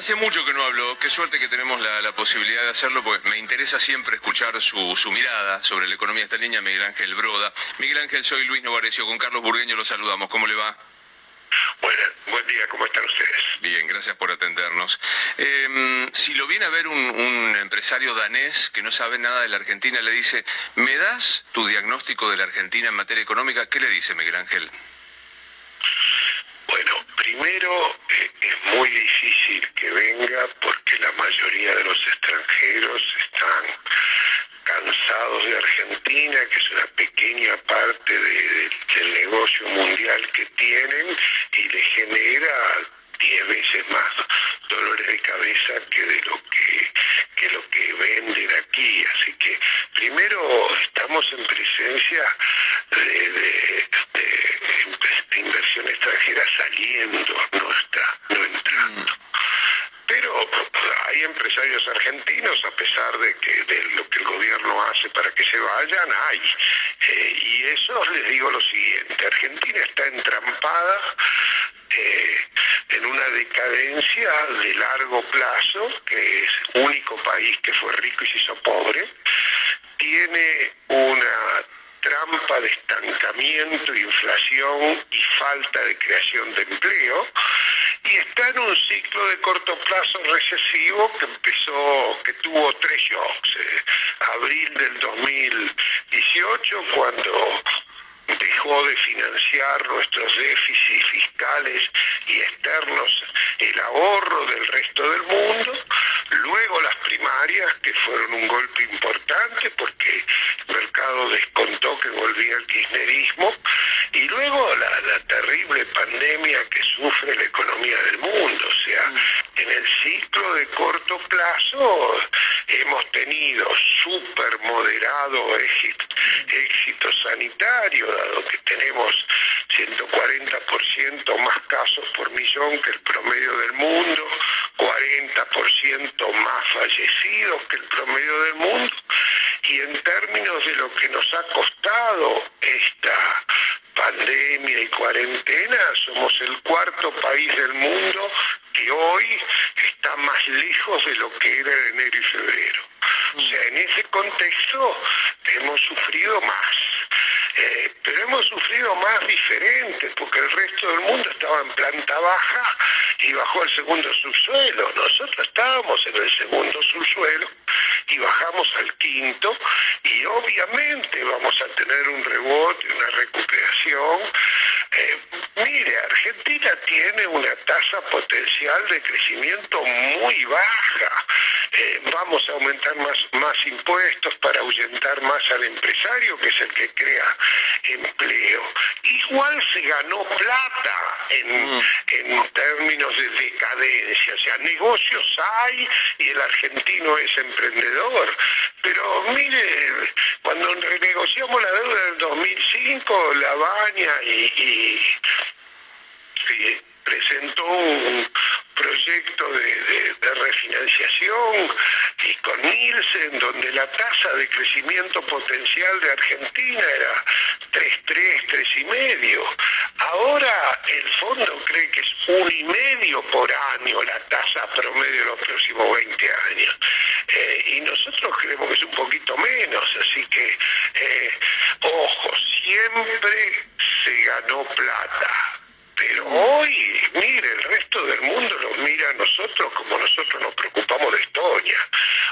Hace mucho que no hablo. Qué suerte que tenemos la, posibilidad de hacerlo, porque me interesa siempre escuchar su, mirada sobre la economía de esta niña, Miguel Ángel Broda. Miguel Ángel, soy Luis Novarecio, con Carlos Burgueño lo saludamos. ¿Cómo le va? Bueno, buen día, ¿cómo están ustedes? Bien, gracias por atendernos. Em, si lo viene a ver un, empresario danés que no sabe nada de la Argentina, le dice, ¿me das tu diagnóstico de la Argentina en materia económica? ¿Qué le dice Miguel Ángel? Bueno, primero difícil que venga porque la mayoría de los extranjeros están cansados de Argentina, que es una pequeña parte del negocio mundial que tienen y le genera diez veces más dolores de cabeza que de lo que, que lo que venden aquí. Así que primero estamos en presencia de, inversión extranjera saliendo, no está, no entrando. Pero hay empresarios argentinos, a pesar de que de lo que el gobierno hace para que se vayan, hay. Eh, y eso les digo lo siguiente, Argentina está entrampada eh, en una decadencia de largo plazo, que es único país que fue rico y se hizo pobre, tiene una trampa de estancamiento, inflación y falta de creación de empleo y está en un ciclo de corto plazo recesivo que empezó, que tuvo tres shocks. Eh, abril del 2018 cuando dejó de financiar nuestros déficits fiscales y externos el ahorro del resto del mundo, luego las primarias que fueron un golpe importante porque el mercado descontó que volvía el kirchnerismo y luego la, terrible pandemia que sufre la economía del mundo, o sea, mm. en el ciclo de corto plazo hemos tenido súper moderado éxito sanitario, dado que tenemos 140% más casos por millón que el promedio del mundo, 40% más fallecidos que el promedio del mundo, y en términos de lo que nos ha costado esta pandemia y cuarentena, somos el cuarto país del mundo que hoy está más lejos de lo que era en enero y febrero. O sea, en ese contexto hemos sufrido más. Eh, pero hemos sufrido más diferentes, porque el resto del mundo estaba en planta baja y bajó al segundo subsuelo. Nosotros estábamos en el segundo subsuelo y bajamos al quinto y obviamente vamos a tener un rebote, una recuperación. Eh, mire, Argentina tiene una tasa potencial de crecimiento muy baja. Eh, vamos a aumentar más, más impuestos para ahuyentar más al empresario, que es el que crea empleo. Igual se ganó plata en, mm. en términos de decadencia, o sea, negocios hay y el argentino es emprendedor. Pero mire, cuando renegociamos la deuda del 2005, La Baña y, y create, create presentó un proyecto de, refinanciación y con Nielsen, donde la tasa de crecimiento potencial de Argentina era 3,3, 3,5. Ahora el fondo cree que es un y medio por año la tasa promedio de los próximos 20 años. Eh, y nosotros creemos que es un poquito menos, así que, eh, ojo, siempre se ganó plata pero hoy, mire, el resto del mundo nos mira a nosotros como nosotros nos preocupamos de Estonia.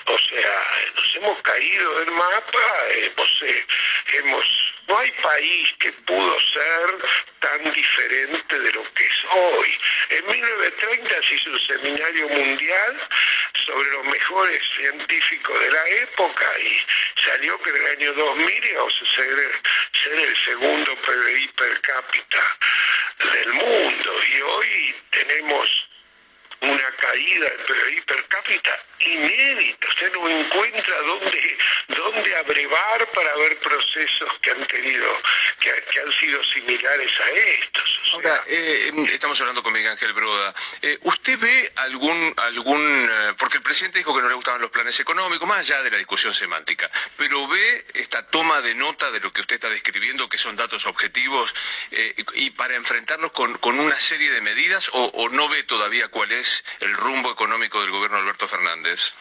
O sea, nos hemos caído del mapa, hemos, eh, hemos, no hay país que pudo ser tan diferente de lo que es hoy. En 1930 se hizo un seminario mundial sobre los mejores científicos de la época y salió que en el año 2000 íbamos a ser, ser el segundo PBI per cápita del mundo. Y hoy tenemos una caída del per cápita inédita. Usted no encuentra dónde, dónde abrevar para ver procesos que han tenido, que, han sido similares a estos. Ahora, eh, estamos hablando con Miguel Ángel Broda. Eh, ¿Usted ve algún, algún, eh, porque el presidente dijo que no le gustaban los planes económicos, más allá de la discusión semántica, pero ve esta toma de nota de lo que usted está describiendo, que son datos objetivos, y para enfrentarlos con, con, una serie de medidas, o no ve todavía cuál es el rumbo económico del gobierno Alberto Fernández?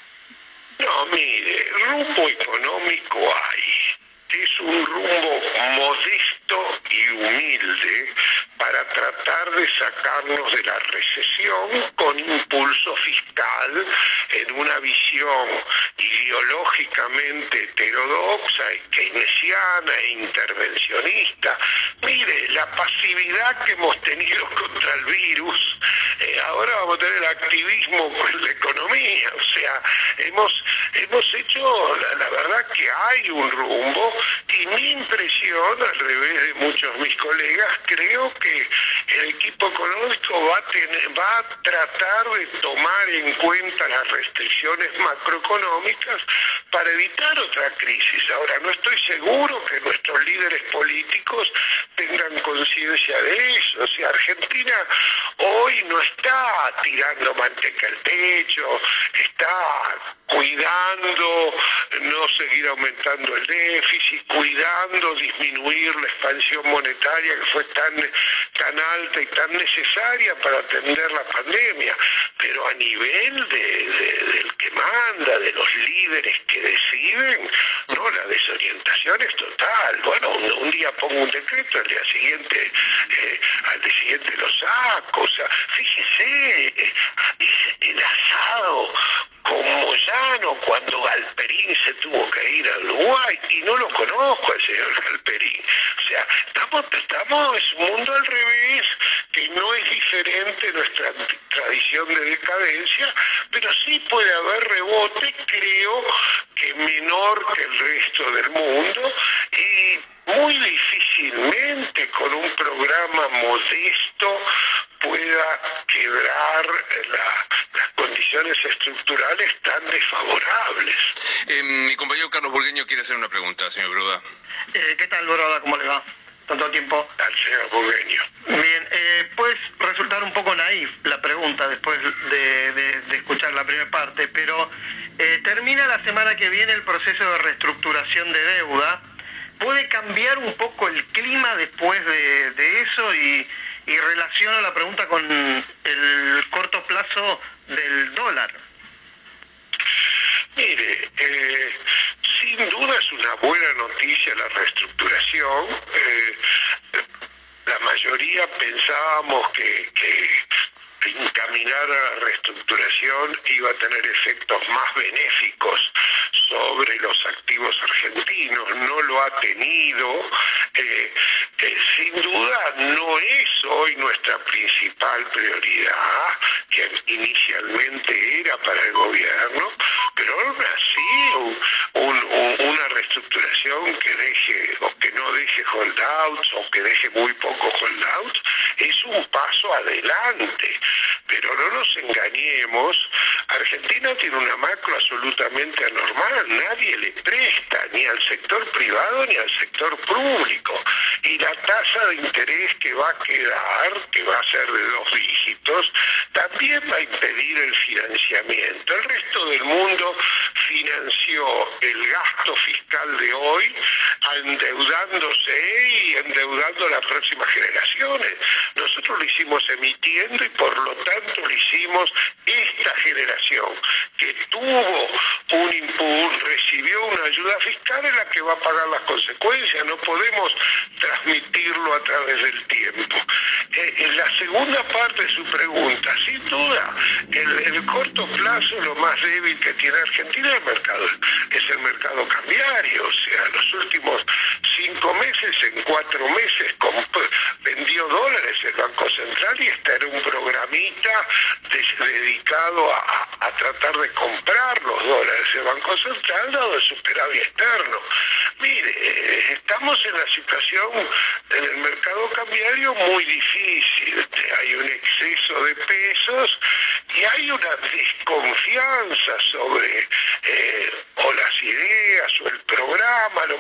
No, mire, rumbo económico hay es un rumbo modesto y humilde para tratar de sacarnos de la recesión con impulso fiscal en una visión ideológicamente heterodoxa keynesiana e intervencionista. Mire, la pasividad que hemos tenido contra el virus, eh, ahora vamos a tener activismo con la economía, o sea, hemos, hemos hecho, la verdad que hay un rumbo y mi impresión, al revés de muchos de mis colegas, creo que el equipo económico va a, va a tratar de tomar en cuenta las restricciones macroeconómicas para evitar otra crisis. Ahora, no estoy seguro que nuestros líderes políticos tengan conciencia de eso. O sea, Argentina hoy no está tirando manteca al techo, está cuidando no seguir aumentando el déficit, cuidando disminuir la expansión monetaria que fue tan, tan alta y tan necesaria para atender la pandemia, pero a nivel del que manda, de los líderes que deciden, no, la desorientación es total. Bueno, un, día pongo un decreto, al día siguiente, eh, al día siguiente lo saco, o sea, fíjese, eh, el asado con Moyano cuando Galperín se tuvo que ir a Uruguay y no lo conozco al señor Galperín. O sea, estamos, estamos, es un mundo al revés, que no es diferente nuestra tradición de decadencia, pero sí puede haber rebote, creo que menor que el resto del mundo y muy difícilmente con un programa modesto pueda quebrar las condiciones estructurales tan desfavorables. Eh, mi compañero Carlos Burgueño quiere hacer una pregunta, señor Broda. Eh, ¿Qué tal, Broda? ¿Cómo le va? Tanto tiempo. Al señor Burgueño. Bien, eh, puede resultar un poco naif la pregunta después de, escuchar la primera parte, pero eh, termina la semana que viene el proceso de reestructuración de deuda. ¿Puede cambiar un poco el clima después de eso y y relaciono la pregunta con el corto plazo del dólar. Mire, eh, sin duda es una buena noticia la reestructuración. Eh, la mayoría pensábamos que, que encaminar a la reestructuración iba a tener efectos más benéficos sobre los activos argentinos, no lo ha tenido. Eh, eh, sin duda no es hoy nuestra principal prioridad, que inicialmente era para el gobierno, pero aún así una reestructuración que deje o que no deje holdouts o que deje muy pocos holdouts es un paso adelante. Pero no nos engañemos, Argentina tiene una macro absolutamente anormal, nadie le presta ni al sector privado ni al sector público. Y la tasa de interés que va a quedar, que va a ser de dos dígitos, también va a impedir el financiamiento. El resto del mundo financió el gasto fiscal de hoy endeudándose y endeudando a las próximas generaciones. Nosotros lo hicimos emitiendo y por lo tanto lo hicimos esta generación que tuvo un impulso, recibió una ayuda fiscal en la que va a pagar las consecuencias. No podemos transmitirlo a través del tiempo. Eh, en la segunda parte de su pregunta, sin duda, en el corto plazo lo más débil que tiene Argentina es el mercado, es el mercado cambiario. O sea, los últimos cinco meses, en cuatro meses vendió dólares el Banco Central y está en un programa programita dedicado a, tratar de comprar los dólares. El Banco Central dado el superávit externo. Mire, eh, estamos en la situación en el mercado cambiario muy difícil. Hay un exceso de pesos y hay una desconfianza sobre eh, o las ideas o el programa, lo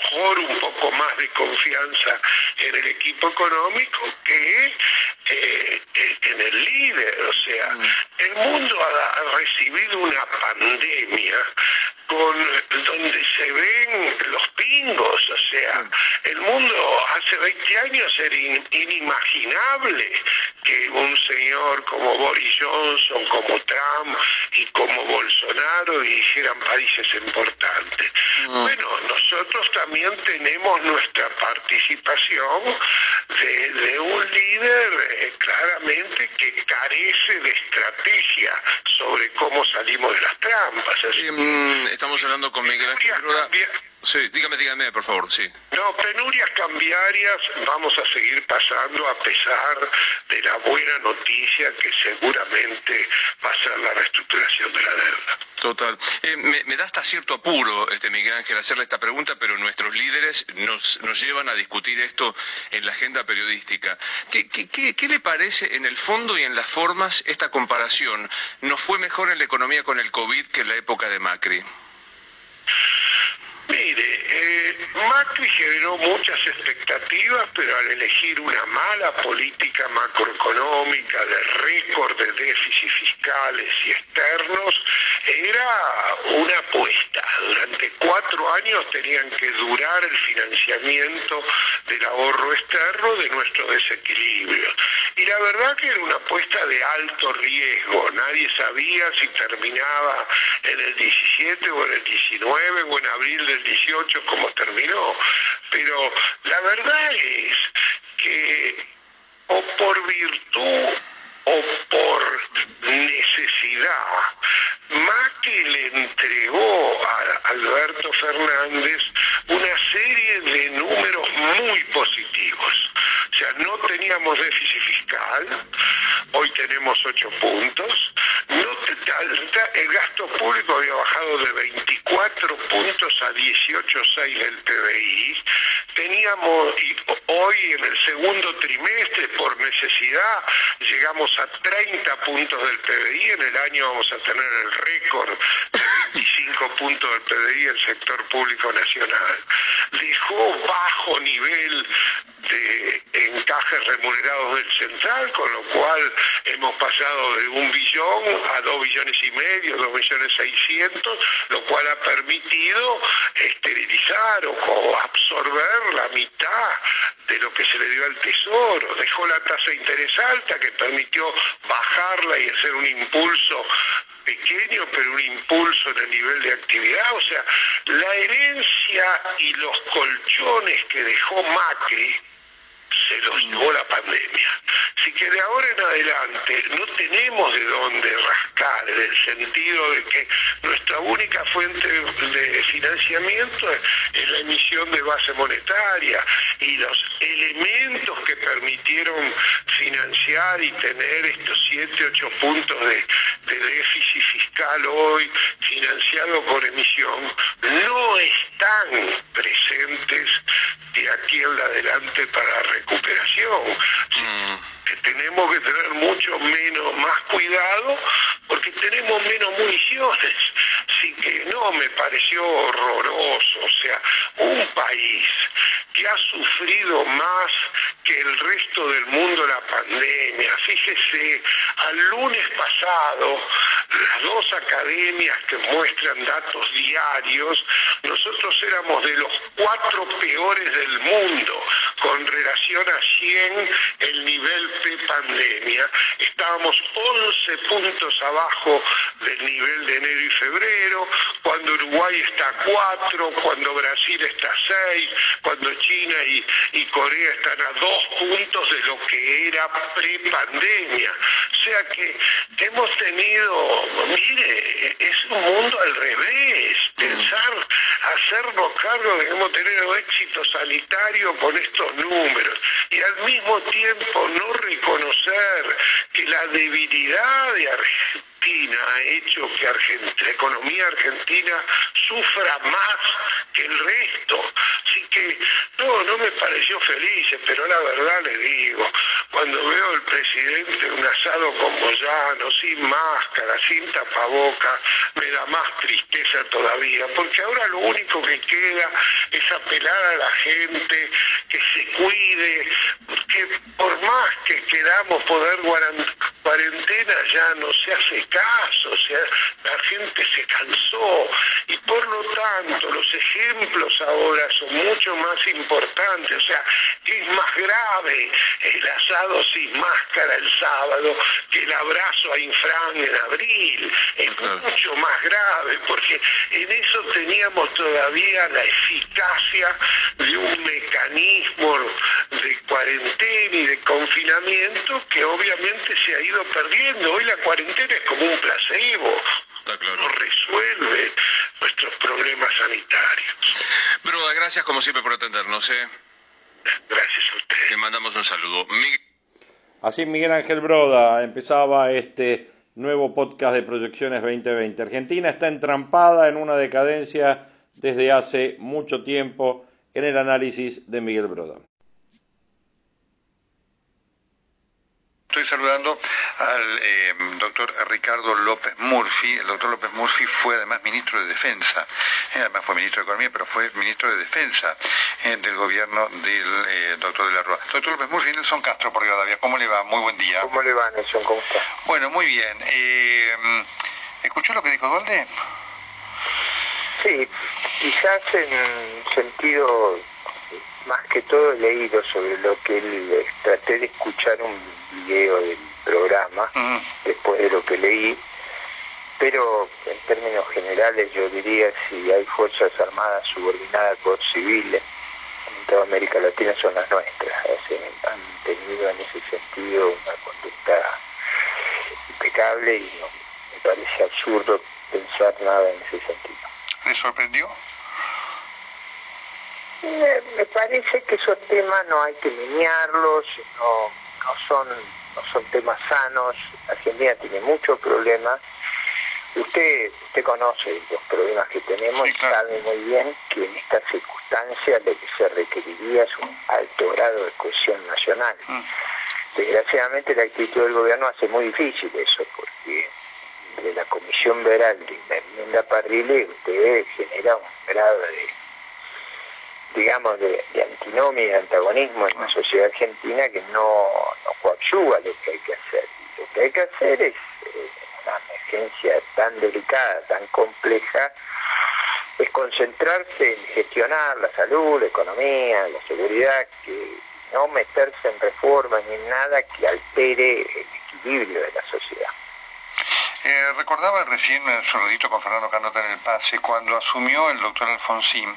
mejor un poco más de confianza en el equipo económico que eh, eh, en el líder. O sea, mm. el mundo ha, recibido una pandemia con donde se ven los pingos, o sea, el mundo hace 20 años era inimaginable que un señor como Boris Johnson, como Trump y como Bolsonaro dijeran países importantes. Mm. Bueno, nosotros también tenemos nuestra participación de, un líder eh, claramente que carece de estrategia sobre cómo salimos de las trampas. Mm, estamos hablando con Miguel Ángel Sí, dígame, dígame, por favor, sí. No, penurias cambiarias vamos a seguir pasando a pesar de la buena noticia que seguramente va a ser la reestructuración de la deuda. Total. Eh, me, da hasta cierto apuro, este Miguel Ángel, hacerle esta pregunta, pero nuestros líderes nos, nos llevan a discutir esto en la agenda periodística. ¿Qué, qué, qué le parece en el fondo y en las formas esta comparación? ¿Nos fue mejor en la economía con el COVID que en la época de Macri? Mire, eh, Macri generó muchas expectativas, pero al elegir una mala política macroeconómica de récord de déficits fiscales y externos, era una apuesta. Durante cuatro años tenían que durar el financiamiento del ahorro externo de nuestro desequilibrio. Y la verdad que era una apuesta de alto riesgo. Nadie sabía si terminaba en el 17 o en el 19 o en abril del 18 como terminó. Pero la verdad es que o por virtud o por necesidad, Macri le entregó a Alberto Fernández una serie de números muy positivos. O sea, no teníamos déficit fiscal, hoy tenemos 8 puntos, el gasto público había bajado de 24 puntos a 18,6 del PBI, teníamos, hoy en el segundo trimestre, por necesidad, llegamos a 30 puntos del PBI, en el año vamos a tener el récord de 25 puntos del PBI el sector público nacional. Dejó bajo nivel de encajes remunerados del central, con lo cual hemos pasado de un billón a dos billones y medio, dos millones seiscientos, lo cual ha permitido esterilizar o absorber la mitad de lo que se le dio al tesoro, dejó la tasa de interés alta que permitió bajarla y hacer un impulso pequeño, pero un impulso en el nivel de actividad. O sea, la herencia y los colchones que dejó Macri se los llevó la pandemia. Así que de ahora en adelante no tenemos de dónde rascar, en el sentido de que nuestra única fuente de financiamiento es la emisión de base monetaria y los elementos que permitieron financiar y tener estos 7, 8 puntos de, de déficit fiscal hoy financiado por emisión no están presentes de aquí en adelante para recuperación. Mm. Tenemos que tener mucho menos, más cuidado, porque tenemos menos municiones. Así que no me pareció horroroso. O sea, un país que ha sufrido más que el resto del mundo la pandemia. Fíjese, al lunes pasado, las dos academias que muestran datos diarios, nosotros éramos de los cuatro peores del mundo con relación a 100 el nivel pre-pandemia. Estábamos 11 puntos abajo del nivel de enero y febrero, cuando Uruguay está a 4, cuando Brasil está a 6, cuando China y, Corea están a 2 puntos de lo que era pre-pandemia. O sea que hemos tenido, mire, es un mundo al revés, pensar, hacernos cargo de que hemos tenido éxito sanitario con estos números. y al mismo tiempo no reconocer que la debilidad de Argentina ha hecho que la economía argentina sufra más que el resto. Así que no, no me pareció feliz, pero la verdad le digo, cuando veo al presidente un asado con Moyano, sin máscara, sin tapaboca, me da más tristeza todavía, porque ahora lo único que queda es apelar a la gente que se cuide, que por más que queramos poder cuarentena ya no se hace caso, o sea, la gente se cansó y por lo tanto los ejemplos ahora son mucho más importantes, o sea, es más grave el asado sin máscara el sábado que el abrazo a Infran en abril, es mucho más grave porque en eso teníamos todavía la eficacia de un mecanismo de cuarentena y de confinamiento que obviamente se ha ido perdiendo. Hoy la cuarentena es como un placebo, no resuelve nuestros problemas sanitarios. Broda, gracias como siempre por atendernos. ¿eh? Gracias a usted. Le mandamos un saludo. Así Miguel Ángel Broda empezaba este nuevo podcast de Proyecciones 2020. Argentina está entrampada en una decadencia desde hace mucho tiempo en el análisis de Miguel Broda. Estoy saludando al eh, doctor Ricardo López Murphy. El doctor López Murphy fue además ministro de Defensa, eh, además fue ministro de Economía, pero fue ministro de Defensa eh, del gobierno del doctor de la Rúa. Doctor López Murphy, Nelson Castro por Rivadavia, ¿cómo le va? Muy buen día. ¿Cómo le va, Nelson? ¿Cómo está? Bueno, muy bien. ¿Escuchó lo que dijo Dualde? Sí, quizás en sentido más que todo he leído sobre lo que él, traté de escuchar un video del programa después de lo que leí, pero en términos generales yo diría si hay fuerzas armadas subordinadas por civiles en toda América Latina son las nuestras, han tenido en ese sentido una conducta impecable y me parece absurdo pensar nada en ese sentido. ¿Le sorprendió? Me, parece que esos temas no hay que menearlos, no, no, son, no son temas sanos. Argentina tiene muchos problemas. Usted, usted conoce los problemas que tenemos y sabe muy bien que en estas circunstancias lo que se requeriría es un alto grado de cohesión nacional. Mm. Desgraciadamente la actitud del gobierno hace muy difícil eso, porque de la Comisión Veral y la enmienda Parrile usted genera un grado de digamos, de, antinomia y de antagonismo en la ah. sociedad argentina que no, no coadyuva lo que hay que hacer. Lo que hay que hacer es eh, una emergencia tan delicada, tan compleja, es concentrarse en gestionar la salud, la economía, la seguridad, que no meterse en reformas ni en nada que altere el equilibrio de la sociedad. Eh, recordaba recién su saludito con Fernando Canota en el pase, cuando asumió el doctor Alfonsín,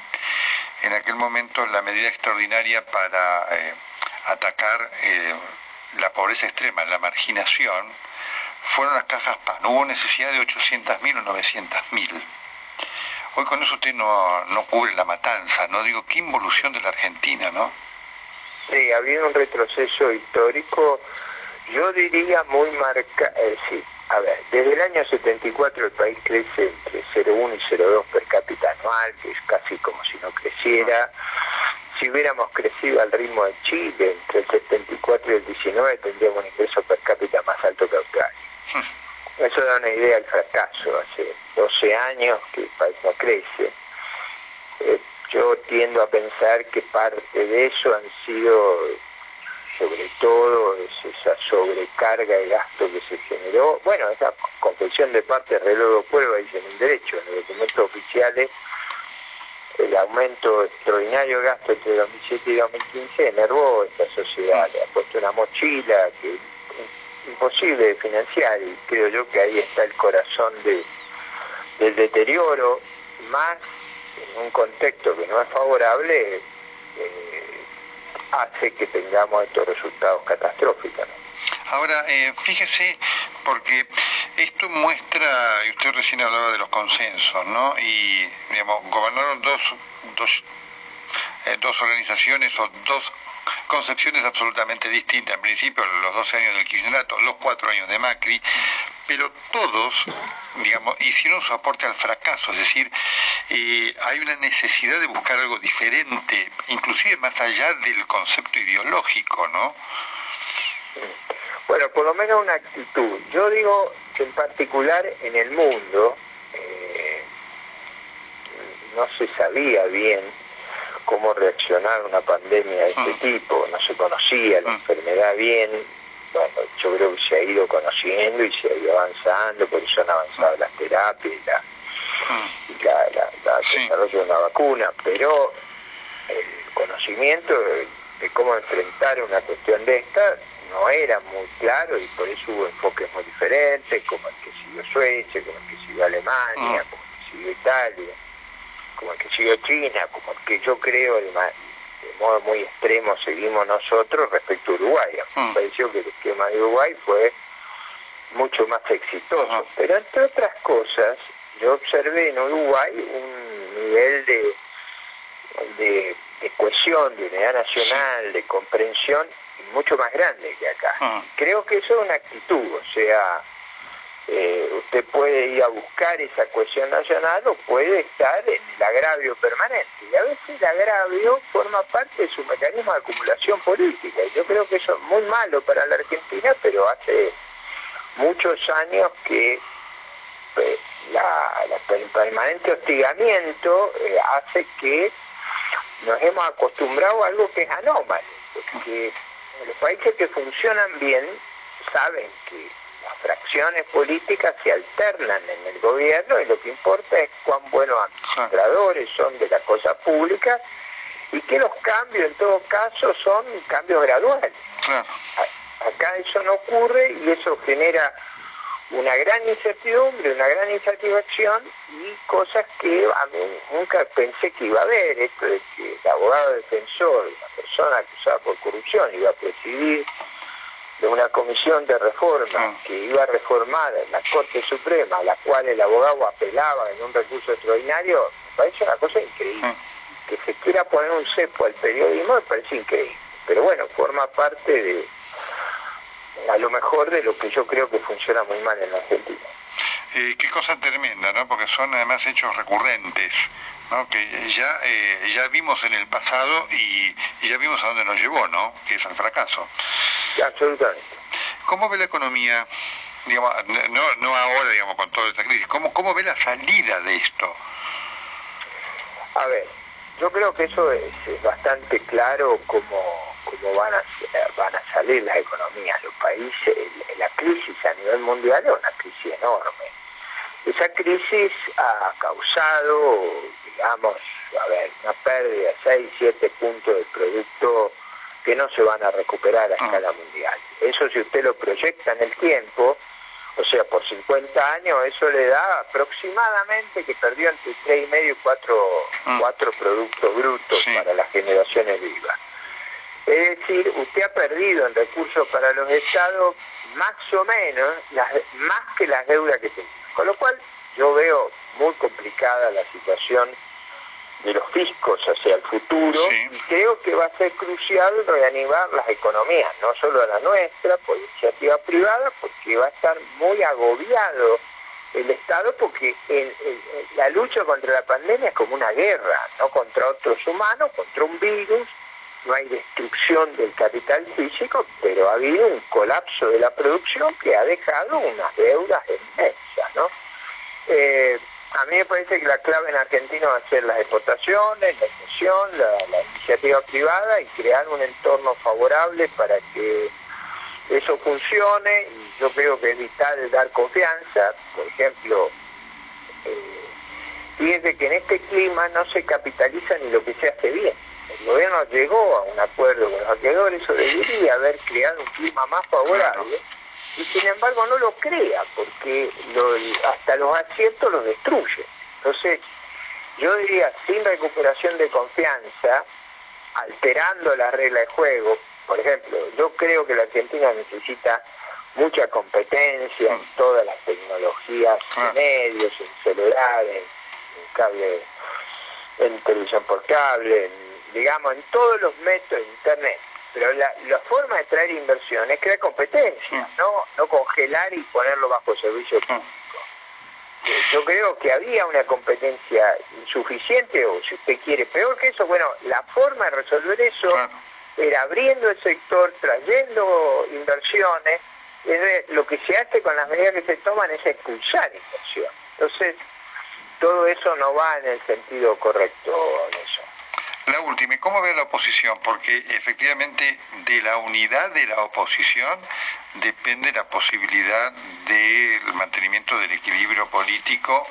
en aquel momento la medida extraordinaria para eh, atacar eh, la pobreza extrema, la marginación, fueron las cajas PAN. Hubo necesidad de 800.000 o 900.000. Hoy con eso usted no, no cubre la matanza, ¿no? Digo, qué involución de la Argentina, ¿no? Sí, ha habido un retroceso histórico, yo diría muy marcado, eh, sí, a ver, desde el año 74 el país crece entre 0,1 y 0,2 per cápita anual, que es casi como si no creciera. Si hubiéramos crecido al ritmo de Chile, entre el 74 y el 19 tendríamos un ingreso per cápita más alto que Australia. Eso da una idea del fracaso. Hace 12 años que el país no crece. Eh, yo tiendo a pensar que parte de eso han sido sobre todo es esa sobrecarga de gasto que se generó. Bueno, esa confesión de parte de reloj prueba dice en derecho, en los documentos oficiales, el aumento extraordinario de gasto entre 2007 y 2015 enervó esta sociedad, le ha puesto una mochila que es imposible de financiar y creo yo que ahí está el corazón de, del deterioro, más en un contexto que no es favorable. Eh, hace que tengamos estos resultados catastróficos. Ahora, eh, fíjese, porque esto muestra, y usted recién hablaba de los consensos, ¿no? Y, digamos, gobernaron dos, dos, eh, dos organizaciones o dos concepciones absolutamente distintas. En principio, los 12 años del Kirchnerato, los 4 años de Macri, pero todos, digamos, hicieron su aporte al fracaso, es decir, eh, hay una necesidad de buscar algo diferente, inclusive más allá del concepto ideológico, ¿no? Bueno, por lo menos una actitud. Yo digo que en particular en el mundo eh, no se sabía bien cómo reaccionar a una pandemia de este Mm. tipo, no se conocía la Mm. enfermedad bien, bueno, yo creo que se ha ido conociendo y se ha ido avanzando, por eso han avanzado las terapias y la, Mm. y la, la- la Sí. desarrollo de una vacuna, pero el conocimiento de, de cómo enfrentar una cuestión de esta no era muy claro y por eso hubo enfoques muy diferentes, como el que siguió Suecia, como el que siguió Alemania, Mm. como el que siguió Italia, como el que siguió China, como el que yo creo el ma- de modo muy extremo seguimos nosotros respecto a Uruguay. A mí Mm. Me pareció que el esquema de Uruguay fue mucho más exitoso, Ajá. pero entre otras cosas yo observé en Uruguay un nivel de, de, de cohesión, de unidad nacional, de comprensión mucho más grande que acá. Mm. Creo que eso es una actitud, o sea, eh, usted puede ir a buscar esa cohesión nacional o puede estar en el agravio permanente. Y a veces el agravio forma parte de su mecanismo de acumulación política. Yo creo que eso es muy malo para la Argentina, pero hace muchos años que eh, la, la- el permanente hostigamiento eh, hace que nos hemos acostumbrado a algo que es anómalo, porque los países que funcionan bien saben que las fracciones políticas se alternan en el gobierno y lo que importa es cuán buenos administradores son de la cosa pública y que los cambios en todo caso son cambios graduales. Acá eso no ocurre y eso genera una gran incertidumbre, una gran insatisfacción y cosas que a mí nunca pensé que iba a haber, esto de que el abogado defensor, una persona acusada por corrupción, iba a presidir de una comisión de reforma Mm. que iba a reformar la Corte Suprema, a la cual el abogado apelaba en un recurso extraordinario, me parece una cosa increíble. Mm. Que se quiera poner un cepo al periodismo me parece increíble. Pero bueno, forma parte de, a lo mejor, de lo que yo creo que funciona muy mal en la Argentina. Eh, qué cosa tremenda, ¿no? Porque son además hechos recurrentes, ¿no? Que ya eh, ya vimos en el pasado y, y ya vimos a dónde nos llevó, ¿no? Que es al fracaso. Absolutamente. ¿Cómo ve la economía? Digamos, no, no ahora, digamos, con toda esta crisis. ¿Cómo, ¿Cómo ve la salida de esto? A ver, yo creo que eso es, es bastante claro cómo, cómo van, a, van a salir las economías, los países. El- la crisis a nivel mundial es una crisis enorme. Esa crisis ha causado, digamos, a ver, una pérdida de 6, 7 puntos del producto que no se van a recuperar a Ah. escala mundial. Eso si usted lo proyecta en el tiempo, o sea, por 50 años, eso le da aproximadamente que perdió entre 3,5 y 4, Ah. cuatro productos brutos Sí. para las generaciones vivas. Es decir, usted ha perdido en recursos para los estados más o menos, las- más que las deudas que tenía. Con lo cual, yo veo muy complicada la situación de los fiscos hacia el futuro Sí. y creo que va a ser crucial reanimar las economías, no solo la nuestra, por iniciativa privada, porque va a estar muy agobiado el Estado porque el- el- el- la lucha contra la pandemia es como una guerra, no contra otros humanos, contra un virus, no hay destrucción del capital físico, pero ha habido un colapso de la producción que ha dejado unas deudas inmensas, ¿no? Eh, a mí me parece que la clave en Argentina va a ser las exportaciones, la inversión, la, iniciativa privada y crear un entorno favorable para que eso funcione. Y yo creo que es vital dar confianza, por ejemplo, eh, fíjense que en este clima no se capitaliza ni lo que se hace bien. El gobierno llegó a un acuerdo con los acreedores, eso debería haber creado un clima más favorable y sin embargo no lo crea porque lo- hasta los aciertos los destruye. Entonces, yo diría, sin recuperación de confianza, alterando las reglas de juego, por ejemplo, yo creo que la Argentina necesita mucha competencia en todas las tecnologías Claro. de medios, en celulares, en cable, en televisión por cable, en, digamos, en todos los métodos de internet. Pero la, forma de traer inversión es crear competencia, no, no congelar y ponerlo bajo servicio público. Eh, yo creo que había una competencia insuficiente, o si usted quiere, peor que eso, bueno, la forma de resolver eso era abriendo el sector, trayendo inversiones, lo que se hace con las medidas que se toman es expulsar inversión. Entonces, todo eso no va en el sentido correcto en. La última, ¿cómo ve la oposición? Porque efectivamente de la unidad de la oposición depende la posibilidad del mantenimiento del equilibrio político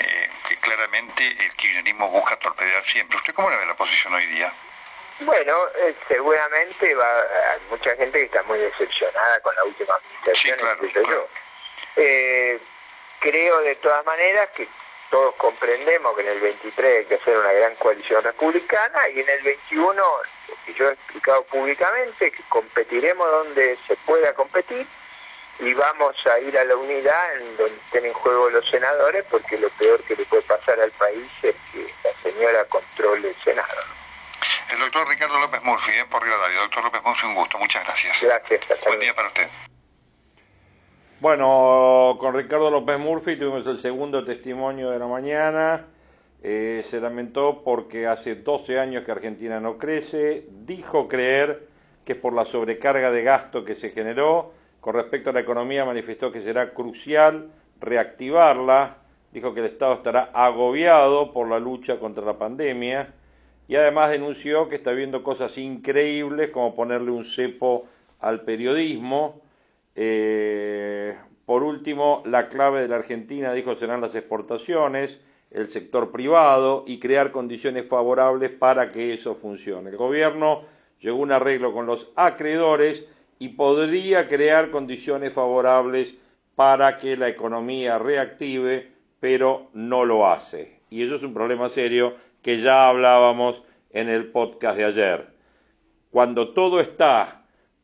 eh, que claramente el kirchnerismo busca torpedear siempre. ¿Usted cómo le ve la oposición hoy día? Bueno, eh, seguramente va, hay mucha gente que está muy decepcionada con la última administración, sí, claro, eh, creo de todas maneras que todos comprendemos que en el 23 hay que hacer una gran coalición republicana y en el 21, lo que yo he explicado públicamente, que competiremos donde se pueda competir y vamos a ir a la unidad en donde estén en juego los senadores porque lo peor que le puede pasar al país es que la señora controle el Senado. El doctor Ricardo López Murphy, eh, por Rivadavia. Doctor López Murphy, un gusto. Muchas gracias. Gracias. Buen día para usted. Bueno, con Ricardo López Murphy tuvimos el segundo testimonio de la mañana. Eh, se lamentó porque hace 12 años que Argentina no crece. Dijo creer que es por la sobrecarga de gasto que se generó. Con respecto a la economía, manifestó que será crucial reactivarla. Dijo que el Estado estará agobiado por la lucha contra la pandemia. Y además denunció que está viendo cosas increíbles como ponerle un cepo al periodismo eh, por último, la clave de la Argentina, dijo, serán las exportaciones, el sector privado y crear condiciones favorables para que eso funcione. El gobierno llegó a un arreglo con los acreedores y podría crear condiciones favorables para que la economía reactive, pero no lo hace. Y eso es un problema serio que ya hablábamos en el podcast de ayer. Cuando todo está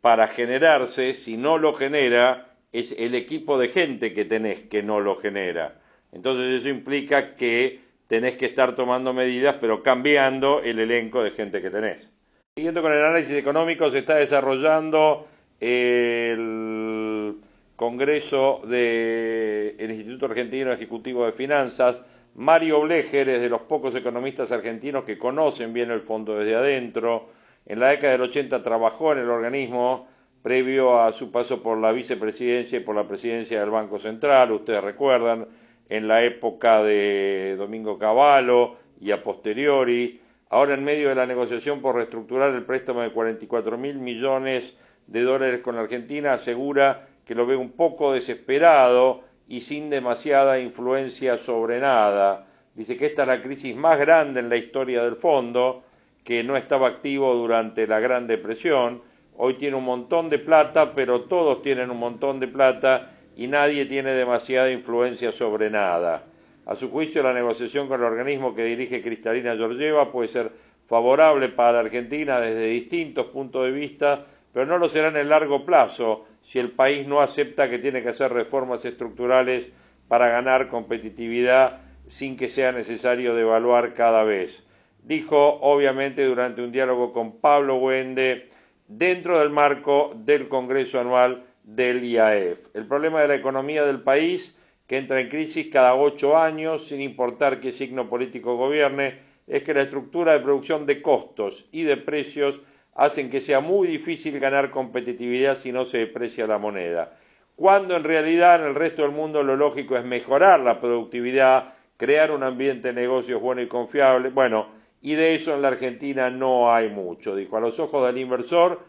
para generarse, si no lo genera, es el equipo de gente que tenés que no lo genera. Entonces eso implica que tenés que estar tomando medidas, pero cambiando el elenco de gente que tenés. Siguiendo con el análisis económico, se está desarrollando el Congreso del Instituto Argentino Ejecutivo de Finanzas. Mario Blecher es de los pocos economistas argentinos que conocen bien el fondo desde adentro en la década del 80 trabajó en el organismo previo a su paso por la vicepresidencia y por la presidencia del Banco Central, ustedes recuerdan, en la época de Domingo Cavallo y a posteriori. Ahora en medio de la negociación por reestructurar el préstamo de 44 mil millones de dólares con Argentina, asegura que lo ve un poco desesperado y sin demasiada influencia sobre nada. Dice que esta es la crisis más grande en la historia del fondo que no estaba activo durante la Gran Depresión. Hoy tiene un montón de plata, pero todos tienen un montón de plata y nadie tiene demasiada influencia sobre nada. A su juicio, la negociación con el organismo que dirige Cristalina Georgieva puede ser favorable para la Argentina desde distintos puntos de vista, pero no lo será en el largo plazo si el país no acepta que tiene que hacer reformas estructurales para ganar competitividad sin que sea necesario devaluar cada vez dijo obviamente durante un diálogo con Pablo Wende dentro del marco del Congreso Anual del IAF. El problema de la economía del país, que entra en crisis cada ocho años, sin importar qué signo político gobierne, es que la estructura de producción de costos y de precios hacen que sea muy difícil ganar competitividad si no se deprecia la moneda. Cuando en realidad en el resto del mundo lo lógico es mejorar la productividad, crear un ambiente de negocios bueno y confiable. Bueno, y de eso en la Argentina no hay mucho. Dijo, a los ojos del inversor,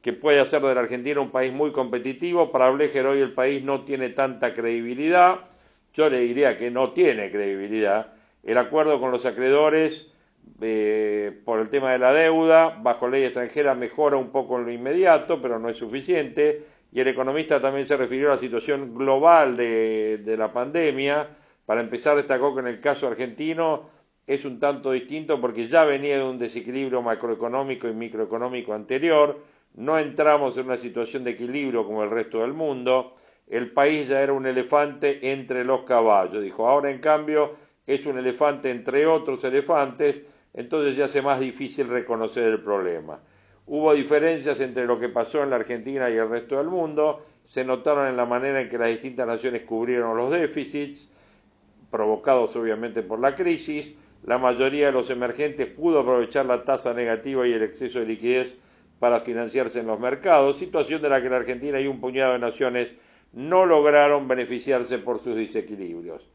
que puede hacer de la Argentina un país muy competitivo, para Blecher hoy el país no tiene tanta credibilidad, yo le diría que no tiene credibilidad. El acuerdo con los acreedores eh, por el tema de la deuda, bajo ley extranjera, mejora un poco en lo inmediato, pero no es suficiente. Y el economista también se refirió a la situación global de, de la pandemia. Para empezar, destacó que en el caso argentino es un tanto distinto porque ya venía de un desequilibrio macroeconómico y microeconómico anterior, no entramos en una situación de equilibrio como el resto del mundo, el país ya era un elefante entre los caballos, dijo, ahora en cambio es un elefante entre otros elefantes, entonces ya hace más difícil reconocer el problema. Hubo diferencias entre lo que pasó en la Argentina y el resto del mundo, se notaron en la manera en que las distintas naciones cubrieron los déficits, provocados obviamente por la crisis. La mayoría de los emergentes pudo aprovechar la tasa negativa y el exceso de liquidez para financiarse en los mercados, situación de la que la Argentina y un puñado de naciones no lograron beneficiarse por sus desequilibrios.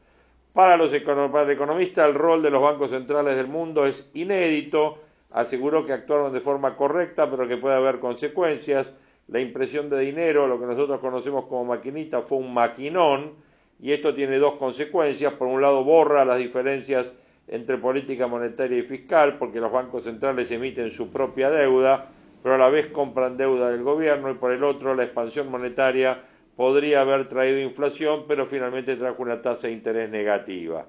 Para, los para el economista, el rol de los bancos centrales del mundo es inédito, aseguró que actuaron de forma correcta, pero que puede haber consecuencias. La impresión de dinero, lo que nosotros conocemos como maquinita, fue un maquinón, y esto tiene dos consecuencias. Por un lado, borra las diferencias entre política monetaria y fiscal, porque los bancos centrales emiten su propia deuda, pero a la vez compran deuda del gobierno, y por el otro, la expansión monetaria podría haber traído inflación, pero finalmente trajo una tasa de interés negativa.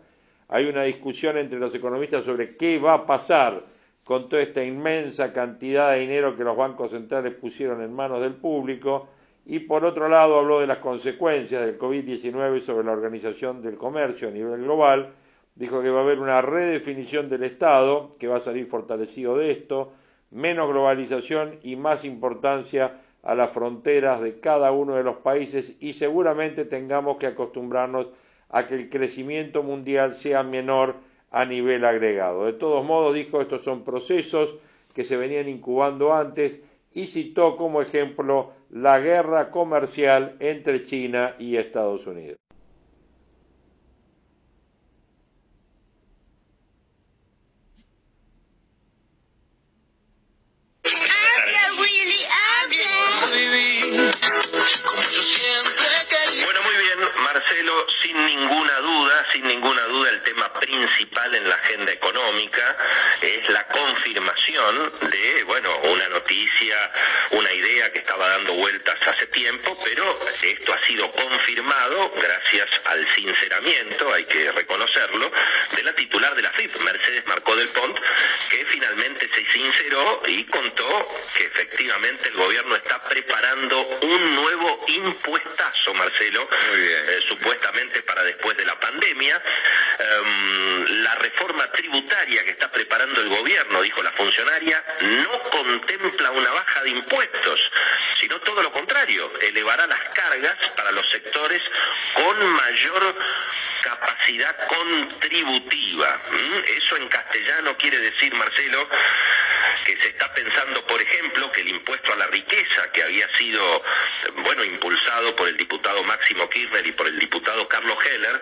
Hay una discusión entre los economistas sobre qué va a pasar con toda esta inmensa cantidad de dinero que los bancos centrales pusieron en manos del público y por otro lado habló de las consecuencias del COVID-19 sobre la organización del comercio a nivel global, dijo que va a haber una redefinición del Estado, que va a salir fortalecido de esto, menos globalización y más importancia a las fronteras de cada uno de los países y seguramente tengamos que acostumbrarnos a que el crecimiento mundial sea menor a nivel agregado. De todos modos, dijo, estos son procesos que se venían incubando antes y citó como ejemplo la guerra comercial entre China y Estados Unidos. Ninguna duda, sin ninguna duda el tema principal en la agenda económica es la confirmación de, bueno, una noticia, una idea que estaba dando vueltas hace tiempo, pero esto ha sido confirmado gracias al sinceramiento, hay que reconocerlo, de la titular de la FIP, Mercedes Marcó del Pont, que finalmente se sinceró y contó que efectivamente el gobierno está preparando un nuevo impuestazo, Marcelo, eh, supuestamente para después de la pandemia. Em, la reforma tributaria que está preparando el gobierno, dijo la funcionaria, no contempla una baja de impuestos, sino todo lo contrario, elevará las cargas para los sectores con mayor capacidad contributiva. Eso en castellano quiere decir, Marcelo, que se está pensando, por ejemplo, que el impuesto a la riqueza, que había sido, bueno, impulsado por el diputado Máximo Kirchner y por el diputado Carlos Heller,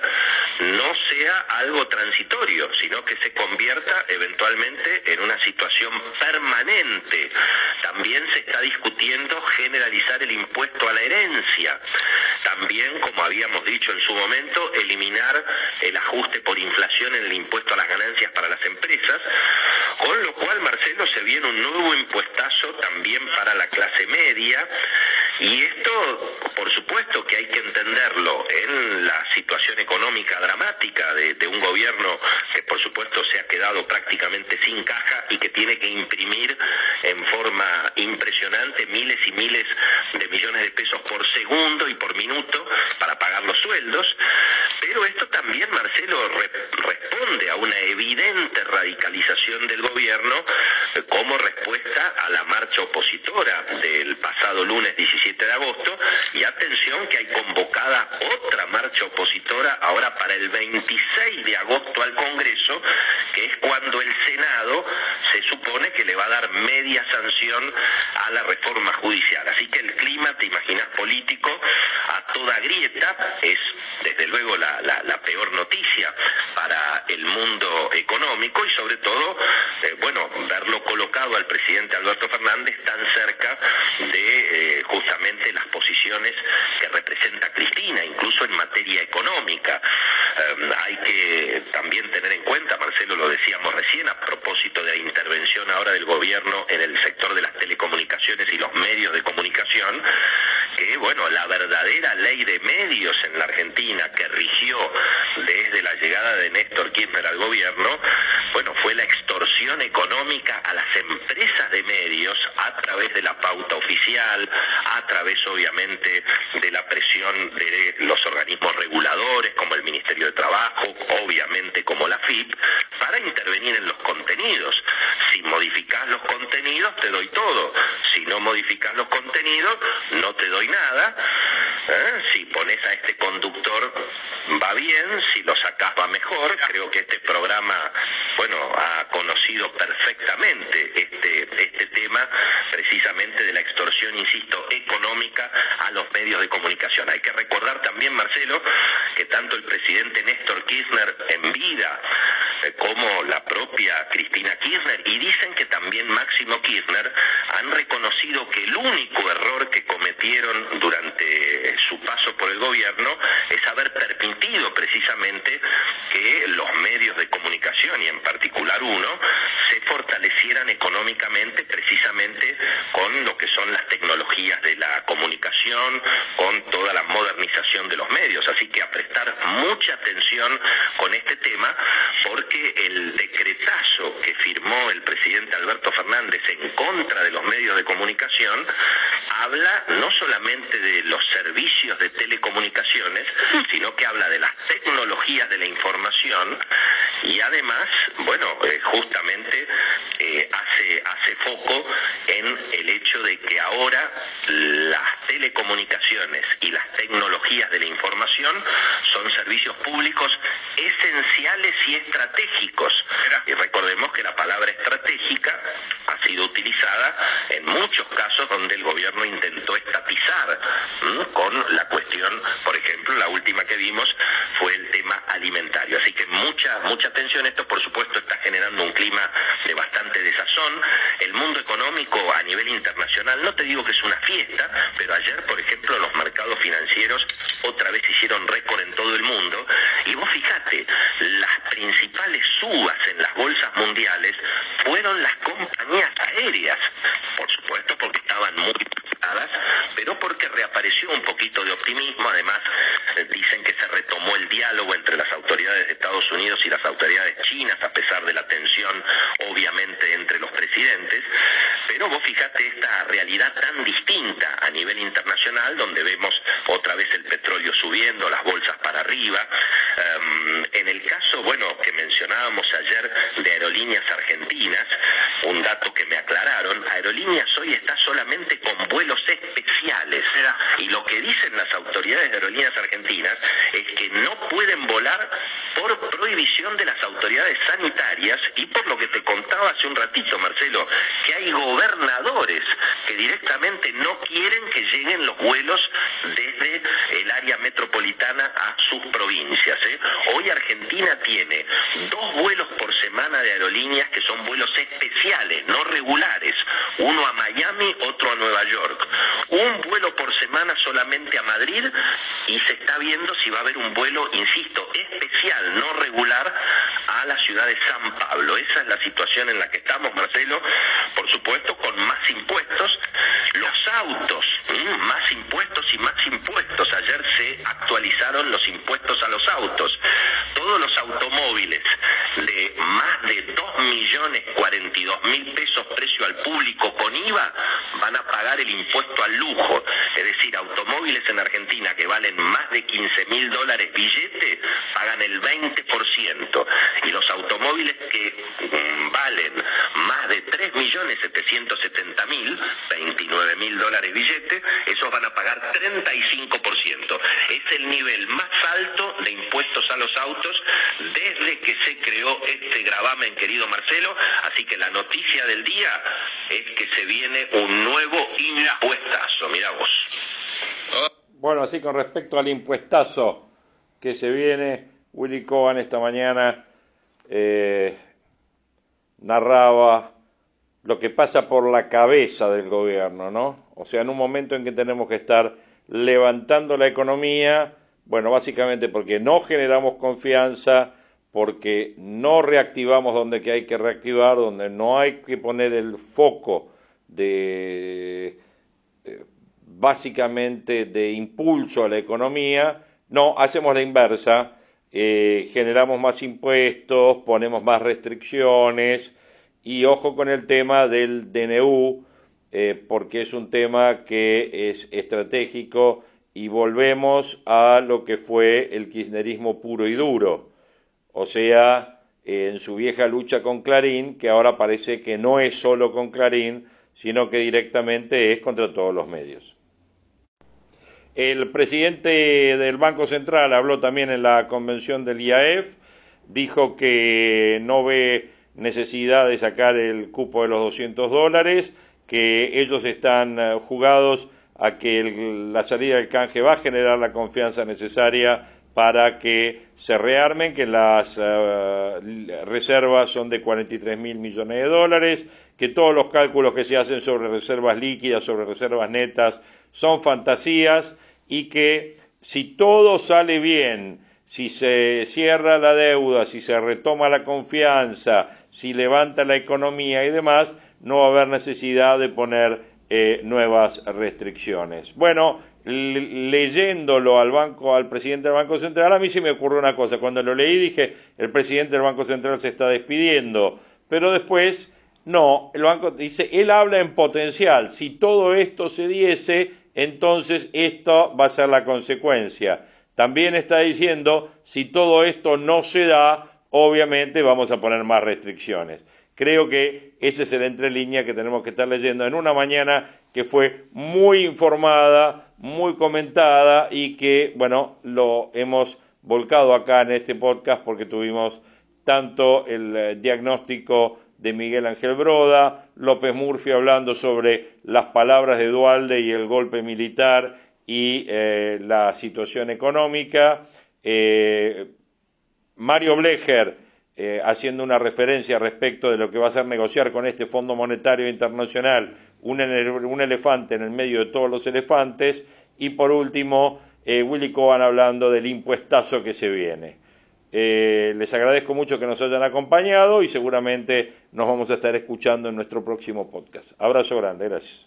no sea algo transitorio, sino que se convierta eventualmente en una situación permanente. También se está discutiendo generalizar el impuesto a la herencia. También, como habíamos dicho en su momento, eliminar el ajuste por inflación en el impuesto a las ganancias para las empresas, con lo cual, Marcelo, se viene un nuevo impuestazo también para la clase media, y esto, por supuesto que hay que entenderlo en la situación económica dramática de, un gobierno que, por supuesto, se ha quedado prácticamente sin caja y que tiene que imprimir en forma impresionante miles y miles de millones de pesos por segundo y por minuto para pagar los sueldos. Pero esto también, Marcelo, re responde a una evidente radicalización del gobierno como respuesta a la marcha opositora del pasado lunes 17 de agosto y atención que hay convocada otra marcha opositora ahora para el 26 de agosto al Congreso, que es cuando el Senado se supone que le va a dar media sanción a la reforma judicial. Así que el clima, te imaginas, político a toda grieta es desde luego la, la, peor noticia y sobre todo, eh, bueno, verlo colocado al presidente Alberto Fernández tan cerca de eh, justamente las posiciones que representa Cristina, incluso en materia económica. Eh, hay que también tener en cuenta, Marcelo lo decíamos recién, a propósito de la intervención ahora del gobierno en el sector de las telecomunicaciones y los medios de comunicación, que bueno, la verdadera ley de medios en la Argentina que rigió desde la llegada de Néstor Kirchner al gobierno, bueno, fue la extorsión económica a las empresas de medios a través de la pauta oficial, a través obviamente de la presión de los organismos reguladores como el Ministerio de Trabajo, obviamente como la FIP, para intervenir en los contenidos. si modificás los contenidos te doy todo, si no modificás los contenidos no te doy nada, ¿eh? si pones a este conductor va bien, si lo sacás va mejor, creo que este programa, bueno, ha conocido perfectamente este, este tema precisamente de la extorsión, insisto, económica a los medios de comunicación. Hay que recordar también, Marcelo, que tanto el presidente Néstor Kirchner en vida eh, como la propia Cristina Kirchner y dicen que también Máximo Kirchner han reconocido que el único error que cometieron durante su paso por el gobierno es haber permitido precisamente que los medios de comunicación y en particular uno se fortalecieran económicamente precisamente con lo que son las tecnologías de la comunicación, con toda la modernización de los medios. Así que a prestar mucha atención con este tema porque el decretazo que firmó el presidente Alberto Fernández en contra de los medios de comunicación habla no solamente de los servicios de telecomunicaciones, sino que habla de las tecnologías de la información y además, bueno, eh, justamente eh, hace, hace foco en el hecho de que ahora las telecomunicaciones y las tecnologías de la información son servicios públicos esenciales y estratégicos. Y recordemos que la palabra estratégica ha sido utilizada en muchos casos donde el gobierno intentó estatizar con la cuestión, por ejemplo, la última que vimos fue el tema alimentario. Así que mucha, mucha atención. Esto, por supuesto, está generando un clima de bastante desazón. El mundo económico a nivel internacional, no te digo que es una fiesta, pero ayer, por ejemplo, los mercados financieros otra vez hicieron récord en todo el mundo. Y vos fíjate, las principales subas en las bolsas mundiales fueron las compañías aéreas, por supuesto porque estaban muy pero porque reapareció un poquito de optimismo, además eh, dicen que se retomó el diálogo entre las autoridades de Estados Unidos y las autoridades chinas, a pesar de la tensión obviamente entre los presidentes, pero vos fíjate esta realidad tan distinta a nivel internacional, donde vemos otra vez el petróleo subiendo, las bolsas para arriba, um, en el caso, bueno, que mencionábamos ayer de aerolíneas argentinas, un dato que me aclararon, Aerolíneas hoy está solamente con vuelos especiales. Y lo que dicen las autoridades de aerolíneas argentinas es que no pueden volar por prohibición de las autoridades sanitarias y por lo que te contaba hace un ratito, Marcelo, que hay gobernadores que directamente no quieren que lleguen los vuelos desde el área metropolitana a sus provincias. ¿eh? Hoy Argentina tiene dos vuelos por semana de aerolíneas que son vuelos especiales, no regulares, uno a Miami, otro a Nueva York. Un vuelo por semana solamente a Madrid y se está viendo si va a haber un vuelo, insisto, especial, no regular, a la ciudad de San Pablo. Esa es la situación en la que estamos, Marcelo, por supuesto, con más impuestos. Los autos, más impuestos y más impuestos. Ayer se actualizaron los impuestos a los autos. Todos los automóviles de más de 2 millones 42 mil pesos precio al público con IVA van a pagar el impuesto al lujo. Es decir, automóviles en Argentina que valen más de 15 mil dólares billete pagan el 20%. Y los automóviles que mm, valen más de 3 millones 770 mil, 29 mil dólares billete, esos van a pagar 35%. Es el nivel más alto de impuestos a los autos desde que se creó este gravamen, querido Marcelo. Así que la noticia del día es que se viene un nuevo impuestazo. Mira vos. Bueno, así con respecto al impuestazo que se viene, Willy Cohen esta mañana eh, narraba lo que pasa por la cabeza del gobierno, ¿no? O sea, en un momento en que tenemos que estar levantando la economía, bueno, básicamente porque no generamos confianza, porque no reactivamos donde que hay que reactivar, donde no hay que poner el foco de eh, básicamente de impulso a la economía, no, hacemos la inversa, eh, generamos más impuestos, ponemos más restricciones y ojo con el tema del DNU, eh, porque es un tema que es estratégico y volvemos a lo que fue el kirchnerismo puro y duro, o sea, en su vieja lucha con Clarín, que ahora parece que no es solo con Clarín, sino que directamente es contra todos los medios. El presidente del Banco Central habló también en la convención del IAF, dijo que no ve necesidad de sacar el cupo de los 200 dólares, que ellos están eh, jugados a que la salida del canje va a generar la confianza necesaria para que se rearmen, que las eh, reservas son de 43 mil millones de dólares, que todos los cálculos que se hacen sobre reservas líquidas, sobre reservas netas, son fantasías y que si todo sale bien, si se cierra la deuda, si se retoma la confianza, si levanta la economía y demás, no va a haber necesidad de poner eh, nuevas restricciones. Bueno, leyéndolo al banco, al presidente del Banco Central, a mí se me ocurrió una cosa. Cuando lo leí dije, el presidente del Banco Central se está despidiendo, pero después, no, el banco dice, él habla en potencial. Si todo esto se diese, entonces esto va a ser la consecuencia. También está diciendo, si todo esto no se da, obviamente vamos a poner más restricciones. Creo que ese es el entrelínea que tenemos que estar leyendo en una mañana que fue muy informada, muy comentada y que, bueno, lo hemos volcado acá en este podcast porque tuvimos tanto el eh, diagnóstico de Miguel Ángel Broda, López Murphy hablando sobre las palabras de Dualde y el golpe militar y eh, la situación económica, eh, Mario Blecher haciendo una referencia respecto de lo que va a ser negociar con este Fondo Monetario Internacional un, elefante en el medio de todos los elefantes, y por último, eh, Willy Cohen hablando del impuestazo que se viene. Eh, les agradezco mucho que nos hayan acompañado y seguramente nos vamos a estar escuchando en nuestro próximo podcast. Abrazo grande, gracias.